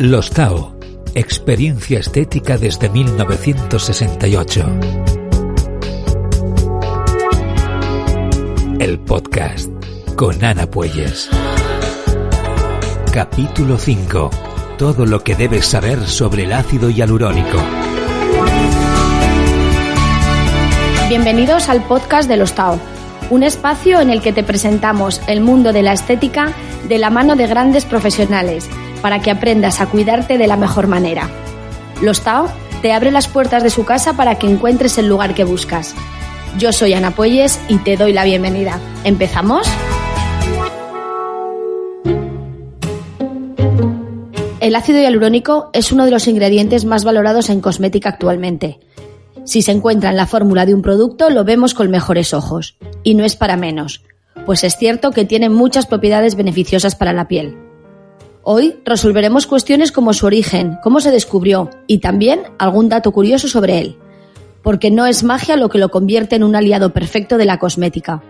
Los Tao, experiencia estética desde 1968. El podcast con Ana Puelles. Capítulo 5. Todo lo que debes saber sobre el ácido hialurónico. Bienvenidos al podcast de los Tao, un espacio en el que te presentamos el mundo de la estética de la mano de grandes profesionales para que aprendas a cuidarte de la mejor manera. Los Tao te abre las puertas de su casa para que encuentres el lugar que buscas. Yo soy Ana Puelles y te doy la bienvenida. ¿Empezamos? El ácido hialurónico es uno de los ingredientes más valorados en cosmética actualmente. Si se encuentra en la fórmula de un producto, lo vemos con mejores ojos. Y no es para menos, pues es cierto que tiene muchas propiedades beneficiosas para la piel. Hoy resolveremos cuestiones como su origen, cómo se descubrió y también algún dato curioso sobre él, porque no es magia lo que lo convierte en un aliado perfecto de la cosmética.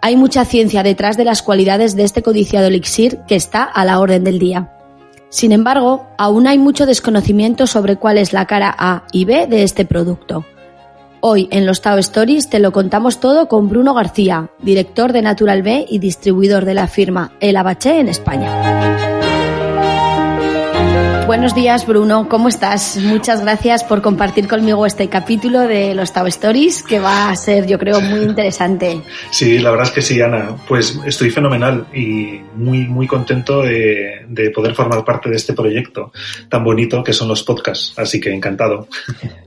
Hay mucha ciencia detrás de las cualidades de este codiciado elixir que está a la orden del día. Sin embargo, aún hay mucho desconocimiento sobre cuál es la cara A y B de este producto. Hoy en los Tao Stories te lo contamos todo con Bruno García, director de Natural B y distribuidor de la firma El Abaché en España. Buenos días, Bruno. ¿Cómo estás? Muchas gracias por compartir conmigo este capítulo de los Tao Stories, que va a ser, yo creo, muy interesante. Sí, la verdad es que sí, Ana. Pues estoy fenomenal y muy, muy contento de, de poder formar parte de este proyecto tan bonito que son los podcasts. Así que encantado.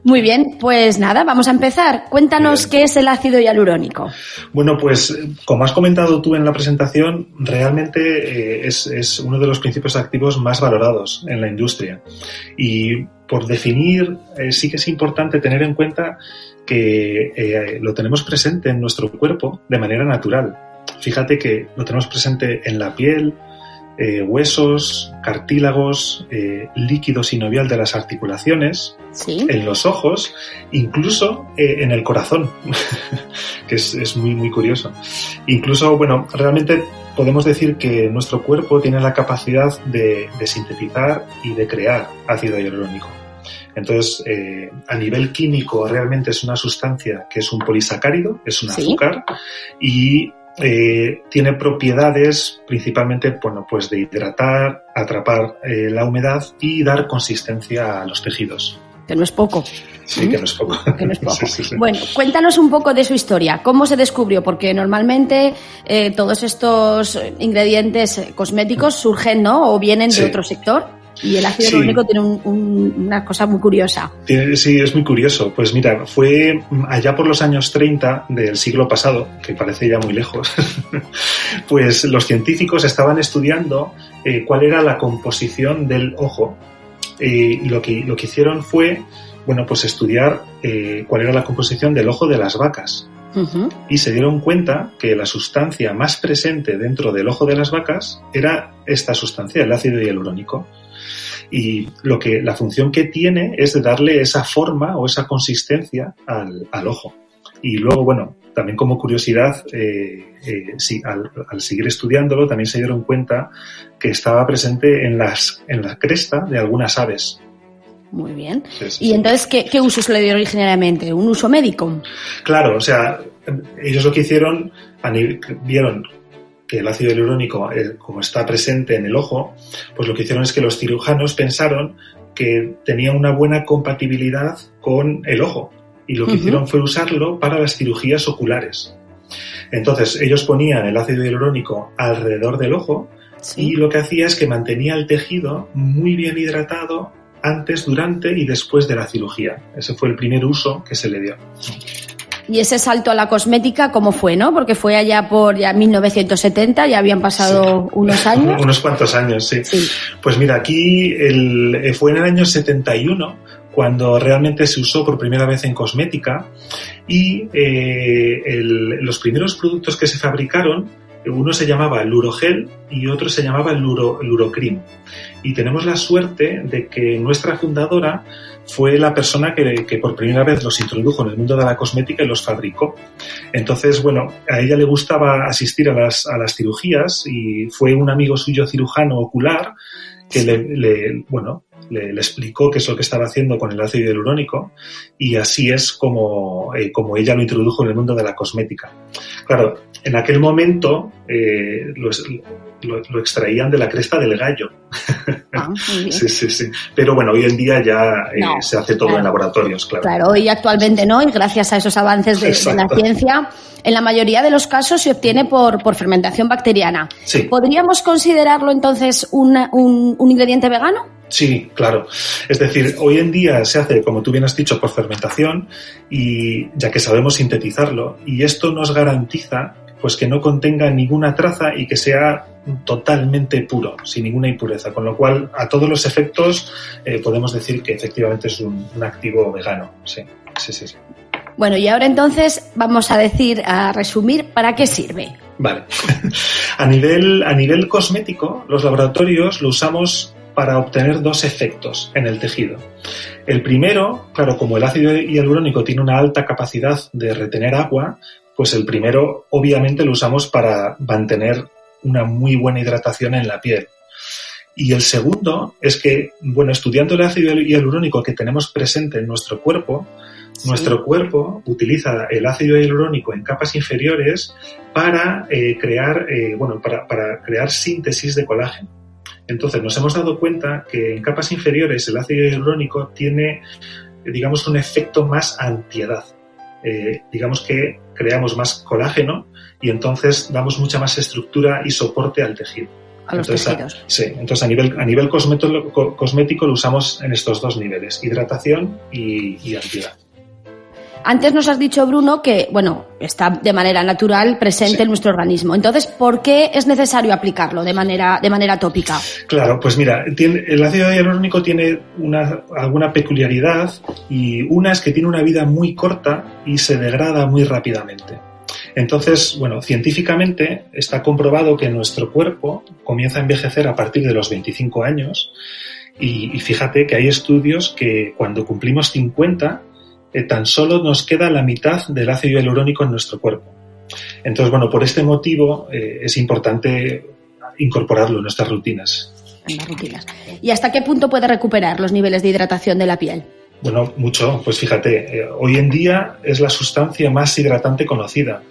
Muy bien, pues nada, vamos a empezar. Cuéntanos qué es el ácido hialurónico. Bueno, pues como has comentado tú en la presentación, realmente eh, es, es uno de los principios activos más valorados en la industria y por definir, eh, sí que es importante tener en cuenta que eh, lo tenemos presente en nuestro cuerpo de manera natural. Fíjate que lo tenemos presente en la piel, eh, huesos, cartílagos, líquido sinovial de las articulaciones, en los ojos, incluso en el corazón, que es, es, muy, muy curioso. Incluso, bueno, realmente podemos decir que nuestro cuerpo tiene la capacidad de, de sintetizar y de crear ácido hialurónico. Entonces, eh, a nivel químico, realmente es una sustancia que es un polisacárido, es un azúcar, y eh, tiene propiedades principalmente, bueno, pues de hidratar, atrapar eh, la humedad y dar consistencia a los tejidos. Que no es poco. Sí, que no es poco. Que no es poco. Sí, sí, sí. Bueno, cuéntanos un poco de su historia. ¿Cómo se descubrió? Porque normalmente eh, todos estos ingredientes cosméticos surgen, ¿no? O vienen de otro sector. Y el ácido hialurónico tiene un, un, una cosa muy curiosa. Sí, es muy curioso. Pues mira, fue allá por los años 30 del siglo pasado, que parece ya muy lejos, pues los científicos estaban estudiando eh, cuál era la composición del ojo. Eh, y lo que, lo que hicieron fue bueno, pues estudiar eh, cuál era la composición del ojo de las vacas. Uh -huh. Y se dieron cuenta que la sustancia más presente dentro del ojo de las vacas era esta sustancia, el ácido hialurónico. Y lo que, la función que tiene es de darle esa forma o esa consistencia al, al ojo. Y luego, bueno, también como curiosidad, eh, eh, sí, al, al, seguir estudiándolo, también se dieron cuenta que estaba presente en, las, en la cresta de algunas aves. Muy bien. Sí, sí, ¿Y entonces ¿qué, qué uso se le dio originariamente? ¿Un uso médico? Claro, o sea, ellos lo que hicieron, vieron que el ácido hialurónico, eh, como está presente en el ojo, pues lo que hicieron es que los cirujanos pensaron que tenía una buena compatibilidad con el ojo y lo que uh -huh. hicieron fue usarlo para las cirugías oculares. Entonces, ellos ponían el ácido hialurónico alrededor del ojo sí. y lo que hacía es que mantenía el tejido muy bien hidratado antes, durante y después de la cirugía. Ese fue el primer uso que se le dio. Y ese salto a la cosmética, ¿cómo fue, no? Porque fue allá por ya 1970, ya habían pasado sí. unos años. unos cuantos años, sí. sí. Pues mira, aquí el, eh, fue en el año 71 cuando realmente se usó por primera vez en cosmética y eh, el, los primeros productos que se fabricaron uno se llamaba Lurogel y otro se llamaba Luro, Lurocrim. Y tenemos la suerte de que nuestra fundadora fue la persona que, que, por primera vez los introdujo en el mundo de la cosmética y los fabricó. Entonces, bueno, a ella le gustaba asistir a las, a las cirugías y fue un amigo suyo cirujano ocular que le, bueno, le, explicó qué es lo que estaba haciendo con el ácido hialurónico y así es como, eh, como ella lo introdujo en el mundo de la cosmética. Claro, en aquel momento eh, lo, extraían de la cresta del gallo. Ah, sí, sí, sí. Pero bueno, hoy en día ya eh, se hace todo en laboratorios, claro. Claro, hoy actualmente no, y gracias a esos avances de, la ciencia, en la mayoría de los casos se obtiene por, por fermentación bacteriana. ¿Podríamos considerarlo entonces un, un ingrediente vegano? Sí, claro. Es decir, hoy en día se hace, como tú bien has dicho, por fermentación y ya que sabemos sintetizarlo y esto nos garantiza pues que no contenga ninguna traza y que sea totalmente puro, sin ninguna impureza, con lo cual a todos los efectos eh, podemos decir que efectivamente es un, activo vegano. Sí, sí, sí, sí. Bueno, y ahora entonces vamos a decir, a resumir, ¿para qué sirve? Vale. a, nivel, a nivel cosmético, los laboratorios lo usamos para obtener dos efectos en el tejido. El primero, claro, como el ácido hialurónico tiene una alta capacidad de retener agua, pues el primero obviamente lo usamos para mantener una muy buena hidratación en la piel. Y el segundo es que, bueno, estudiando el ácido hialurónico que tenemos presente en nuestro cuerpo, nuestro cuerpo utiliza el ácido hialurónico en capas inferiores para eh, crear, eh, bueno, para, para crear síntesis de colágeno. Entonces nos hemos dado cuenta que en capas inferiores el ácido hialurónico tiene, digamos, un efecto más antiedad. Eh, digamos que creamos más colágeno y entonces damos mucha más estructura y soporte al tejido. A los tejidos. sí, entonces a nivel, a nivel cosmético, lo usamos en estos dos niveles, hidratación y, y antiedad. Antes nos has dicho, Bruno, que, bueno, está de manera natural presente en nuestro organismo. Entonces, ¿por qué es necesario aplicarlo de manera, de manera tópica? Claro, pues mira, el ácido hialurónico tiene una, alguna peculiaridad y una es que tiene una vida muy corta y se degrada muy rápidamente. Entonces, bueno, científicamente está comprobado que nuestro cuerpo comienza a envejecer a partir de los 25 años y, y fíjate que hay estudios que cuando cumplimos 50 eh, tan solo nos queda la mitad del ácido hialurónico en nuestro cuerpo. Entonces, bueno, por este motivo eh, es importante incorporarlo en nuestras rutinas. En las rutinas. ¿Y hasta qué punto puede recuperar los niveles de hidratación de la piel? Bueno, mucho. Pues fíjate, eh, hoy en día es la sustancia más hidratante conocida.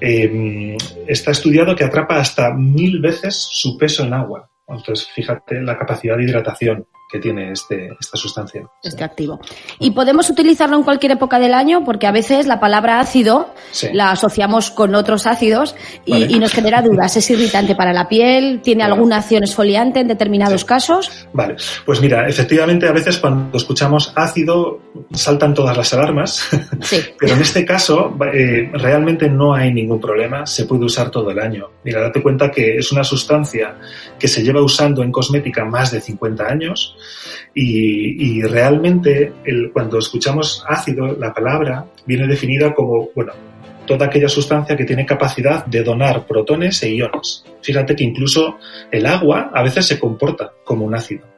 está estudiado que atrapa hasta mil veces su peso en agua. Entonces, fíjate la capacidad de hidratación que tiene este, esta sustancia. Este activo. ¿Y podemos utilizarlo en cualquier época del año? Porque a veces la palabra ácido la asociamos con otros ácidos y, nos genera dudas. ¿Es irritante para la piel? ¿Tiene alguna acción esfoliante en determinados casos? Vale, pues mira, efectivamente a veces cuando escuchamos ácido saltan todas las alarmas, sí. pero en este caso eh, realmente no hay ningún problema, se puede usar todo el año. Mira, date cuenta que es una sustancia que se lleva usando en cosmética más de 50 años y, realmente cuando escuchamos ácido, la palabra viene definida como, bueno, toda aquella sustancia que tiene capacidad de donar protones e iones. Fíjate que incluso el agua a veces se comporta como un ácido.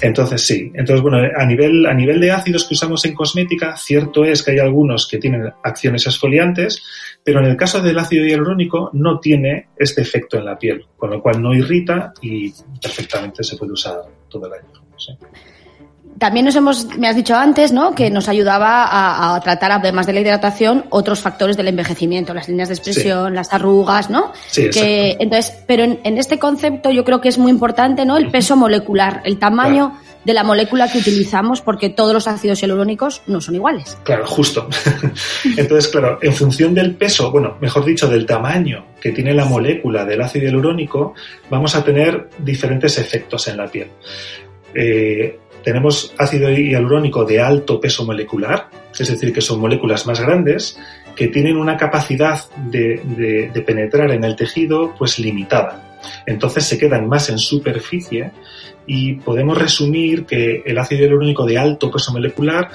Entonces sí, entonces bueno, a nivel, a nivel de ácidos que usamos en cosmética, cierto es que hay algunos que tienen acciones exfoliantes, pero en el caso del ácido hialurónico no tiene este efecto en la piel, con lo cual no irrita y perfectamente se puede usar todo el año. También nos hemos, me has dicho antes, ¿no? Que nos ayudaba a, tratar, además de la hidratación, otros factores del envejecimiento, las líneas de expresión, las arrugas, ¿no? Sí, que, entonces, pero en, este concepto yo creo que es muy importante, ¿no? El peso molecular, el tamaño de la molécula que utilizamos, porque todos los ácidos hialurónicos no son iguales. Claro, justo. Entonces, claro, en función del peso, bueno, mejor dicho, del tamaño que tiene la molécula del ácido hialurónico, vamos a tener diferentes efectos en la piel. Eh, tenemos ácido hialurónico de alto peso molecular, es decir, que son moléculas más grandes, que tienen una capacidad de, penetrar en el tejido pues limitada. Entonces se quedan más en superficie y podemos resumir que el ácido hialurónico de alto peso molecular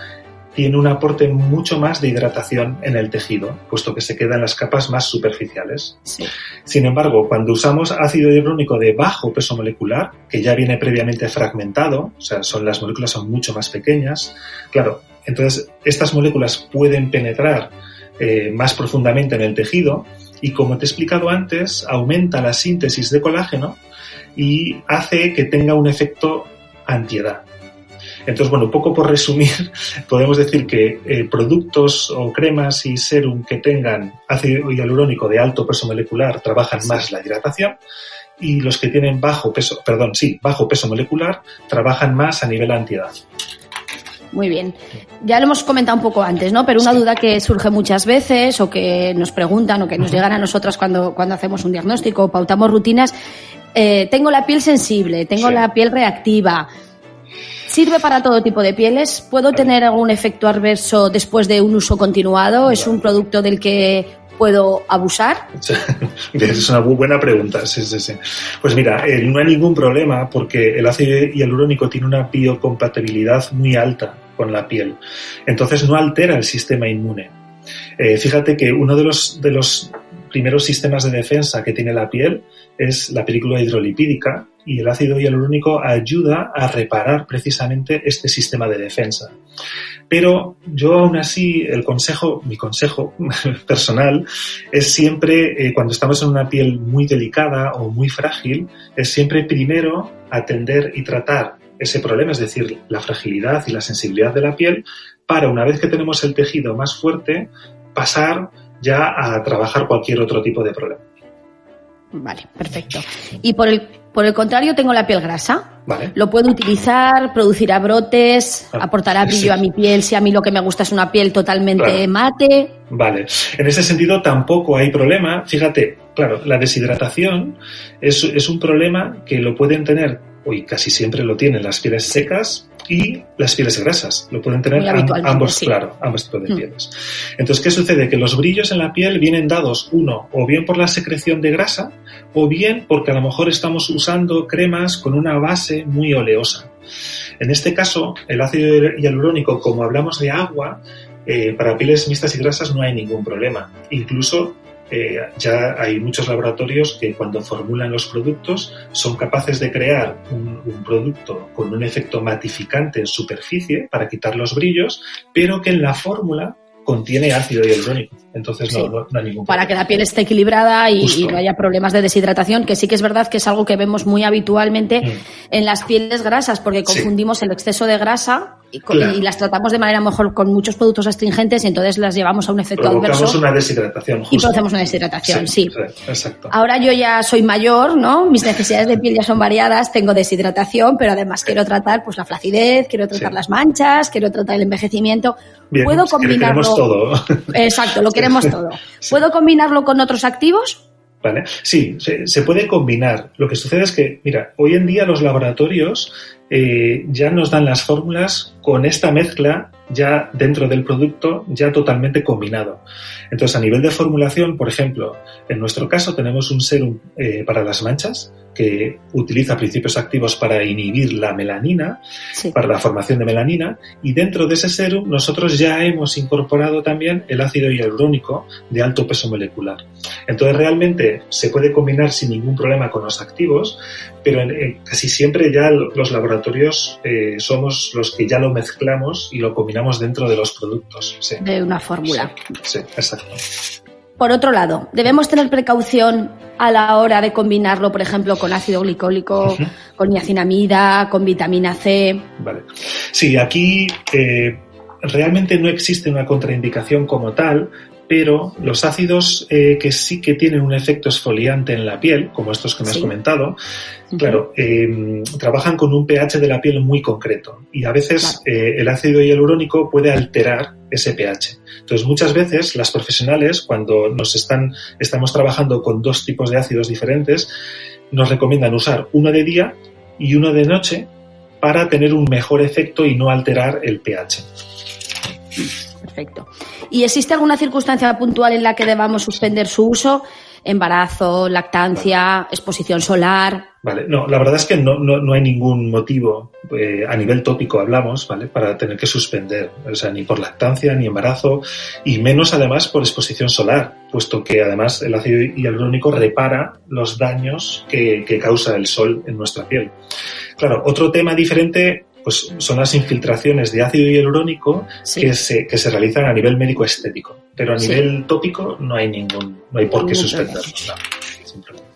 tiene un aporte mucho más de hidratación en el tejido, puesto que se queda en las capas más superficiales. Sin embargo, cuando usamos ácido hialurónico de bajo peso molecular, que ya viene previamente fragmentado, o sea, son las moléculas son mucho más pequeñas, claro, entonces estas moléculas pueden penetrar eh, más profundamente en el tejido y como te he explicado antes, aumenta la síntesis de colágeno y hace que tenga un efecto antiedad. Entonces, bueno, un poco por resumir, podemos decir que eh, productos o cremas y serum que tengan ácido hialurónico de alto peso molecular trabajan más la hidratación y los que tienen bajo peso, perdón, sí, bajo peso molecular trabajan más a nivel antiedad. Muy bien. Ya lo hemos comentado un poco antes, ¿no? Pero una duda que surge muchas veces o que nos preguntan o que nos llegan a nosotras cuando, cuando hacemos un diagnóstico o pautamos rutinas, eh, tengo la piel sensible, tengo la piel reactiva, ¿Sirve para todo tipo de pieles? ¿Puedo tener algún efecto adverso después de un uso continuado? ¿Es un producto del que puedo abusar? es una muy buena pregunta. Sí, sí, sí. Pues mira, eh, no hay ningún problema porque el ácido hialurónico tiene una biocompatibilidad muy alta con la piel. Entonces no altera el sistema inmune. Eh, fíjate que uno de los, de los primeros sistemas de defensa que tiene la piel es la película hidrolipídica y el ácido hialurónico ayuda a reparar precisamente este sistema de defensa. Pero yo aún así, el consejo, mi consejo personal es siempre, eh, cuando estamos en una piel muy delicada o muy frágil, es siempre primero atender y tratar ese problema, es decir, la fragilidad y la sensibilidad de la piel, para una vez que tenemos el tejido más fuerte, pasar ya a trabajar cualquier otro tipo de problema. Vale, perfecto. Y por el, por el contrario, tengo la piel grasa. Vale. Lo puedo utilizar, producirá brotes, ah, aportará brillo a mi piel si a mí lo que me gusta es una piel totalmente mate. Vale. En ese sentido tampoco hay problema. Fíjate, claro, la deshidratación es, es un problema que lo pueden tener, hoy casi siempre lo tienen las pieles secas y las pieles grasas. Lo pueden tener ambos, claro, ambos tipos de mm. pieles. Entonces, ¿qué sucede? Que los brillos en la piel vienen dados, uno, o bien por la secreción de grasa, o bien porque a lo mejor estamos usando cremas con una base muy oleosa. En este caso, el ácido hialurónico, como hablamos de agua, eh, para pieles mixtas y grasas no hay ningún problema. Incluso eh, ya hay muchos laboratorios que cuando formulan los productos son capaces de crear un, un, producto con un efecto matificante en superficie para quitar los brillos, pero que en la fórmula contiene ácido hialurónico. Entonces no, no, hay ningún Para que la piel esté equilibrada y, no haya problemas de deshidratación, que sí que es verdad que es algo que vemos muy habitualmente mm. en las pieles grasas, porque confundimos el exceso de grasa y, las tratamos de manera mejor con muchos productos astringentes y entonces las llevamos a un efecto adverso. una deshidratación. Y producimos una deshidratación, sí, Exacto. Ahora yo ya soy mayor, ¿no? Mis necesidades de piel ya son variadas, tengo deshidratación, pero además quiero tratar pues la flacidez, quiero tratar las manchas, quiero tratar el envejecimiento. Puedo combinarlo. todo. Exacto, lo queremos todo. ¿Puedo combinarlo con otros activos? ¿Vale? Sí, se, puede combinar. Lo que sucede es que, mira, hoy en día los laboratorios eh, ya nos dan las fórmulas con esta mezcla ya dentro del producto, ya totalmente combinado. Entonces, a nivel de formulación, por ejemplo, en nuestro caso tenemos un serum eh, para las manchas que utiliza principios activos para inhibir la melanina, para la formación de melanina, y dentro de ese serum nosotros ya hemos incorporado también el ácido hialurónico de alto peso molecular. Entonces, realmente se puede combinar sin ningún problema con los activos, pero casi siempre ya los laboratorios eh, somos los que ya lo mezclamos y lo combinamos dentro de los productos. De una fórmula. Sí, exacto. Por otro lado, debemos tener precaución a la hora de combinarlo, por ejemplo, con ácido glicólico, con niacinamida, con vitamina C. Vale. Sí, aquí eh, realmente no existe una contraindicación como tal, pero los ácidos eh, que sí que tienen un efecto esfoliante en la piel, como estos que me has comentado, claro, em, trabajan con un pH de la piel muy concreto y a veces eh, el ácido hialurónico puede alterar ese pH. Entonces, muchas veces las profesionales, cuando nos están, estamos trabajando con dos tipos de ácidos diferentes, nos recomiendan usar uno de día y uno de noche para tener un mejor efecto y no alterar el pH. Perfecto. ¿Y existe alguna circunstancia puntual en la que debamos suspender su uso? Embarazo, lactancia, exposición solar. Vale, no, la verdad es que no, no, hay ningún motivo, eh, a nivel tópico hablamos, ¿vale? Para tener que suspender, o sea, ni por lactancia, ni embarazo, y menos además por exposición solar, puesto que además el ácido hialurónico repara los daños que, que causa el sol en nuestra piel. Claro, otro tema diferente pues son las infiltraciones de ácido hialurónico que, se, que se realizan a nivel médico estético. Pero a nivel tópico no hay ningún, no hay por qué suspenderlo.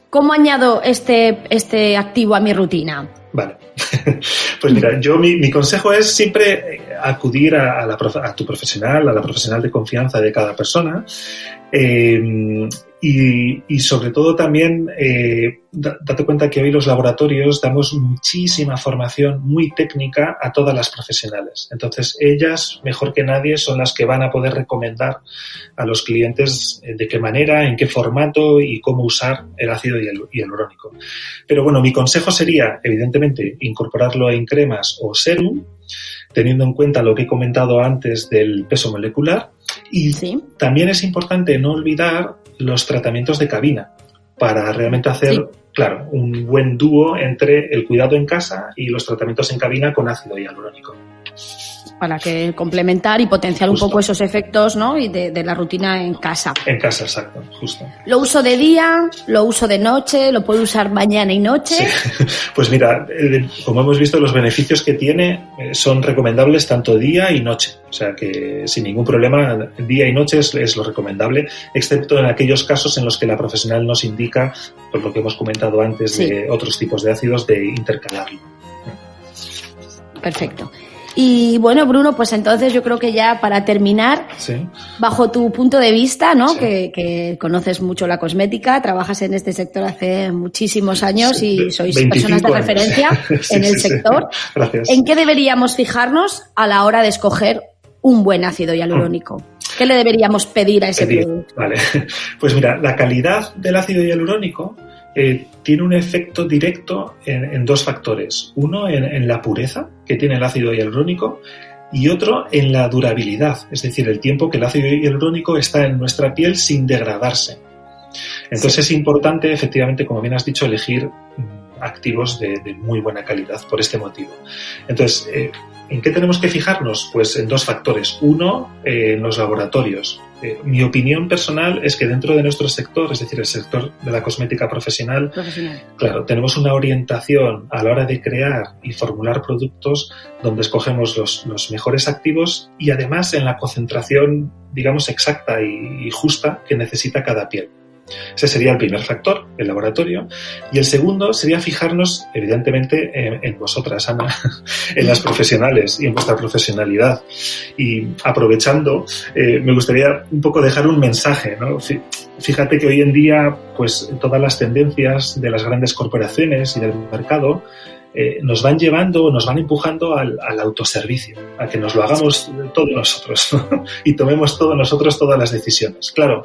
¿cómo añado este, este activo a mi rutina? Vale. Pues mira, yo mi, consejo es siempre eh, acudir a, la, a, tu profesional, a la profesional de confianza de cada persona. Eh, y, sobre todo también eh, date cuenta que hoy los laboratorios damos muchísima formación muy técnica a todas las profesionales. Entonces ellas, mejor que nadie, son las que van a poder recomendar a los clientes eh, de qué manera, en qué formato y cómo usar el ácido hialurónico. Pero bueno, mi consejo sería, evidentemente, incorporarlo en cremas o serum, teniendo en cuenta lo que he comentado antes del peso molecular. Y también es importante no olvidar los tratamientos de cabina para realmente hacer, claro, un buen dúo entre el cuidado en casa y los tratamientos en cabina con ácido hialurónico para que complementar y potenciar un poco esos efectos ¿no? y de, la rutina en casa. En casa, exacto, justo. Lo uso de día, lo uso de noche, lo puedo usar mañana y noche. Pues mira, eh, como hemos visto, los beneficios que tiene eh, son recomendables tanto día y noche. O sea que sin ningún problema, día y noche es, lo recomendable, excepto en aquellos casos en los que la profesional nos indica, por lo que hemos comentado antes, de otros tipos de ácidos, de intercalarlo. Perfecto. Y bueno, Bruno, pues entonces yo creo que ya para terminar, bajo tu punto de vista, ¿no? Que, conoces mucho la cosmética, trabajas en este sector hace muchísimos años y sois personas de referencia en el sector. ¿En qué deberíamos fijarnos a la hora de escoger un buen ácido hialurónico? ¿Qué le deberíamos pedir a ese producto? Vale, pues mira, la calidad del ácido hialurónico eh, tiene un efecto directo en, dos factores. Uno en, la pureza que tiene el ácido hialurónico y otro en la durabilidad, es decir, el tiempo que el ácido hialurónico está en nuestra piel sin degradarse. Entonces es importante, efectivamente, como bien has dicho, elegir mm, activos de, muy buena calidad por este motivo. Entonces, eh, ¿En qué tenemos que fijarnos? Pues en dos factores. Uno, eh, en los laboratorios. Eh, mi opinión personal es que dentro de nuestro sector, es decir, el sector de la cosmética profesional, claro, tenemos una orientación a la hora de crear y formular productos donde escogemos los, mejores activos y además en la concentración, digamos, exacta y justa que necesita cada piel. Ese sería el primer factor, el laboratorio. Y el segundo sería fijarnos, evidentemente, en, vosotras, Ana, en las profesionales y en vuestra profesionalidad. Y aprovechando, eh, me gustaría un poco dejar un mensaje. ¿no? Fíjate que hoy en día, pues todas las tendencias de las grandes corporaciones y del mercado eh, nos van llevando, nos van empujando al, autoservicio, a que nos lo hagamos todos nosotros y tomemos todos nosotros todas las decisiones. Claro,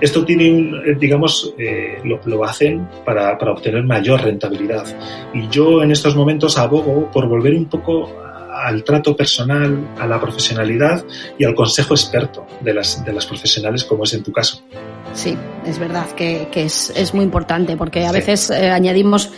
esto tiene un, eh, digamos, eh, lo, hacen para, para obtener mayor rentabilidad. Y yo en estos momentos abogo por volver un poco al trato personal, a la profesionalidad y al consejo experto de las, de las profesionales, como es en tu caso. Sí, es verdad que, es, muy importante porque a veces añadimos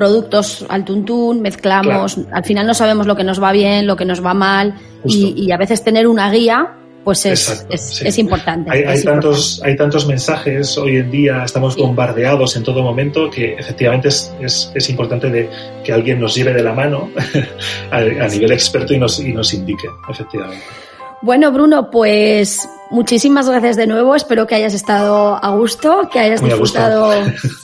productos al tuntún, mezclamos, al final no sabemos lo que nos va bien, lo que nos va mal y, a veces tener una guía pues es, es, importante. Hay, tantos, hay tantos mensajes hoy en día, estamos bombardeados en todo momento que efectivamente es, es, importante de que alguien nos lleve de la mano a, nivel experto y nos, y nos indique, efectivamente. Bueno, Bruno, pues muchísimas gracias de nuevo. Espero que hayas estado a gusto, que hayas disfrutado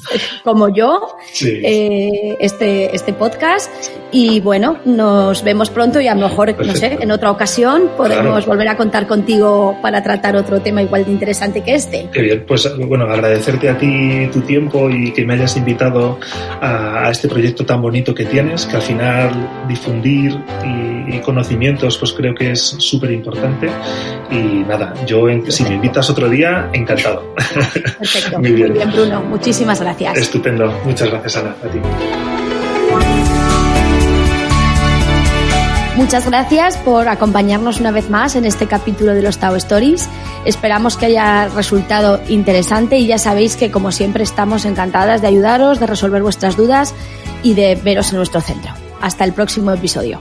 como yo eh, este, este podcast. Y bueno, nos vemos pronto y a lo mejor, no sé, en otra ocasión podemos volver a contar contigo para tratar otro tema igual de interesante que este. Qué bien, pues bueno, agradecerte a ti tu tiempo y que me hayas invitado a, este proyecto tan bonito que tienes, que al final difundir y, y conocimientos pues creo que es súper importante. Y nada, yo si me invitas otro día, encantado. Perfecto. Muy bien. Bruno. Muchísimas gracias. Estupendo. Muchas gracias, Ana. A ti. Muchas gracias por acompañarnos una vez más en este capítulo de los Tao Stories. Esperamos que haya resultado interesante y ya sabéis que como siempre estamos encantadas de ayudaros, de resolver vuestras dudas y de veros en nuestro centro. Hasta el próximo episodio.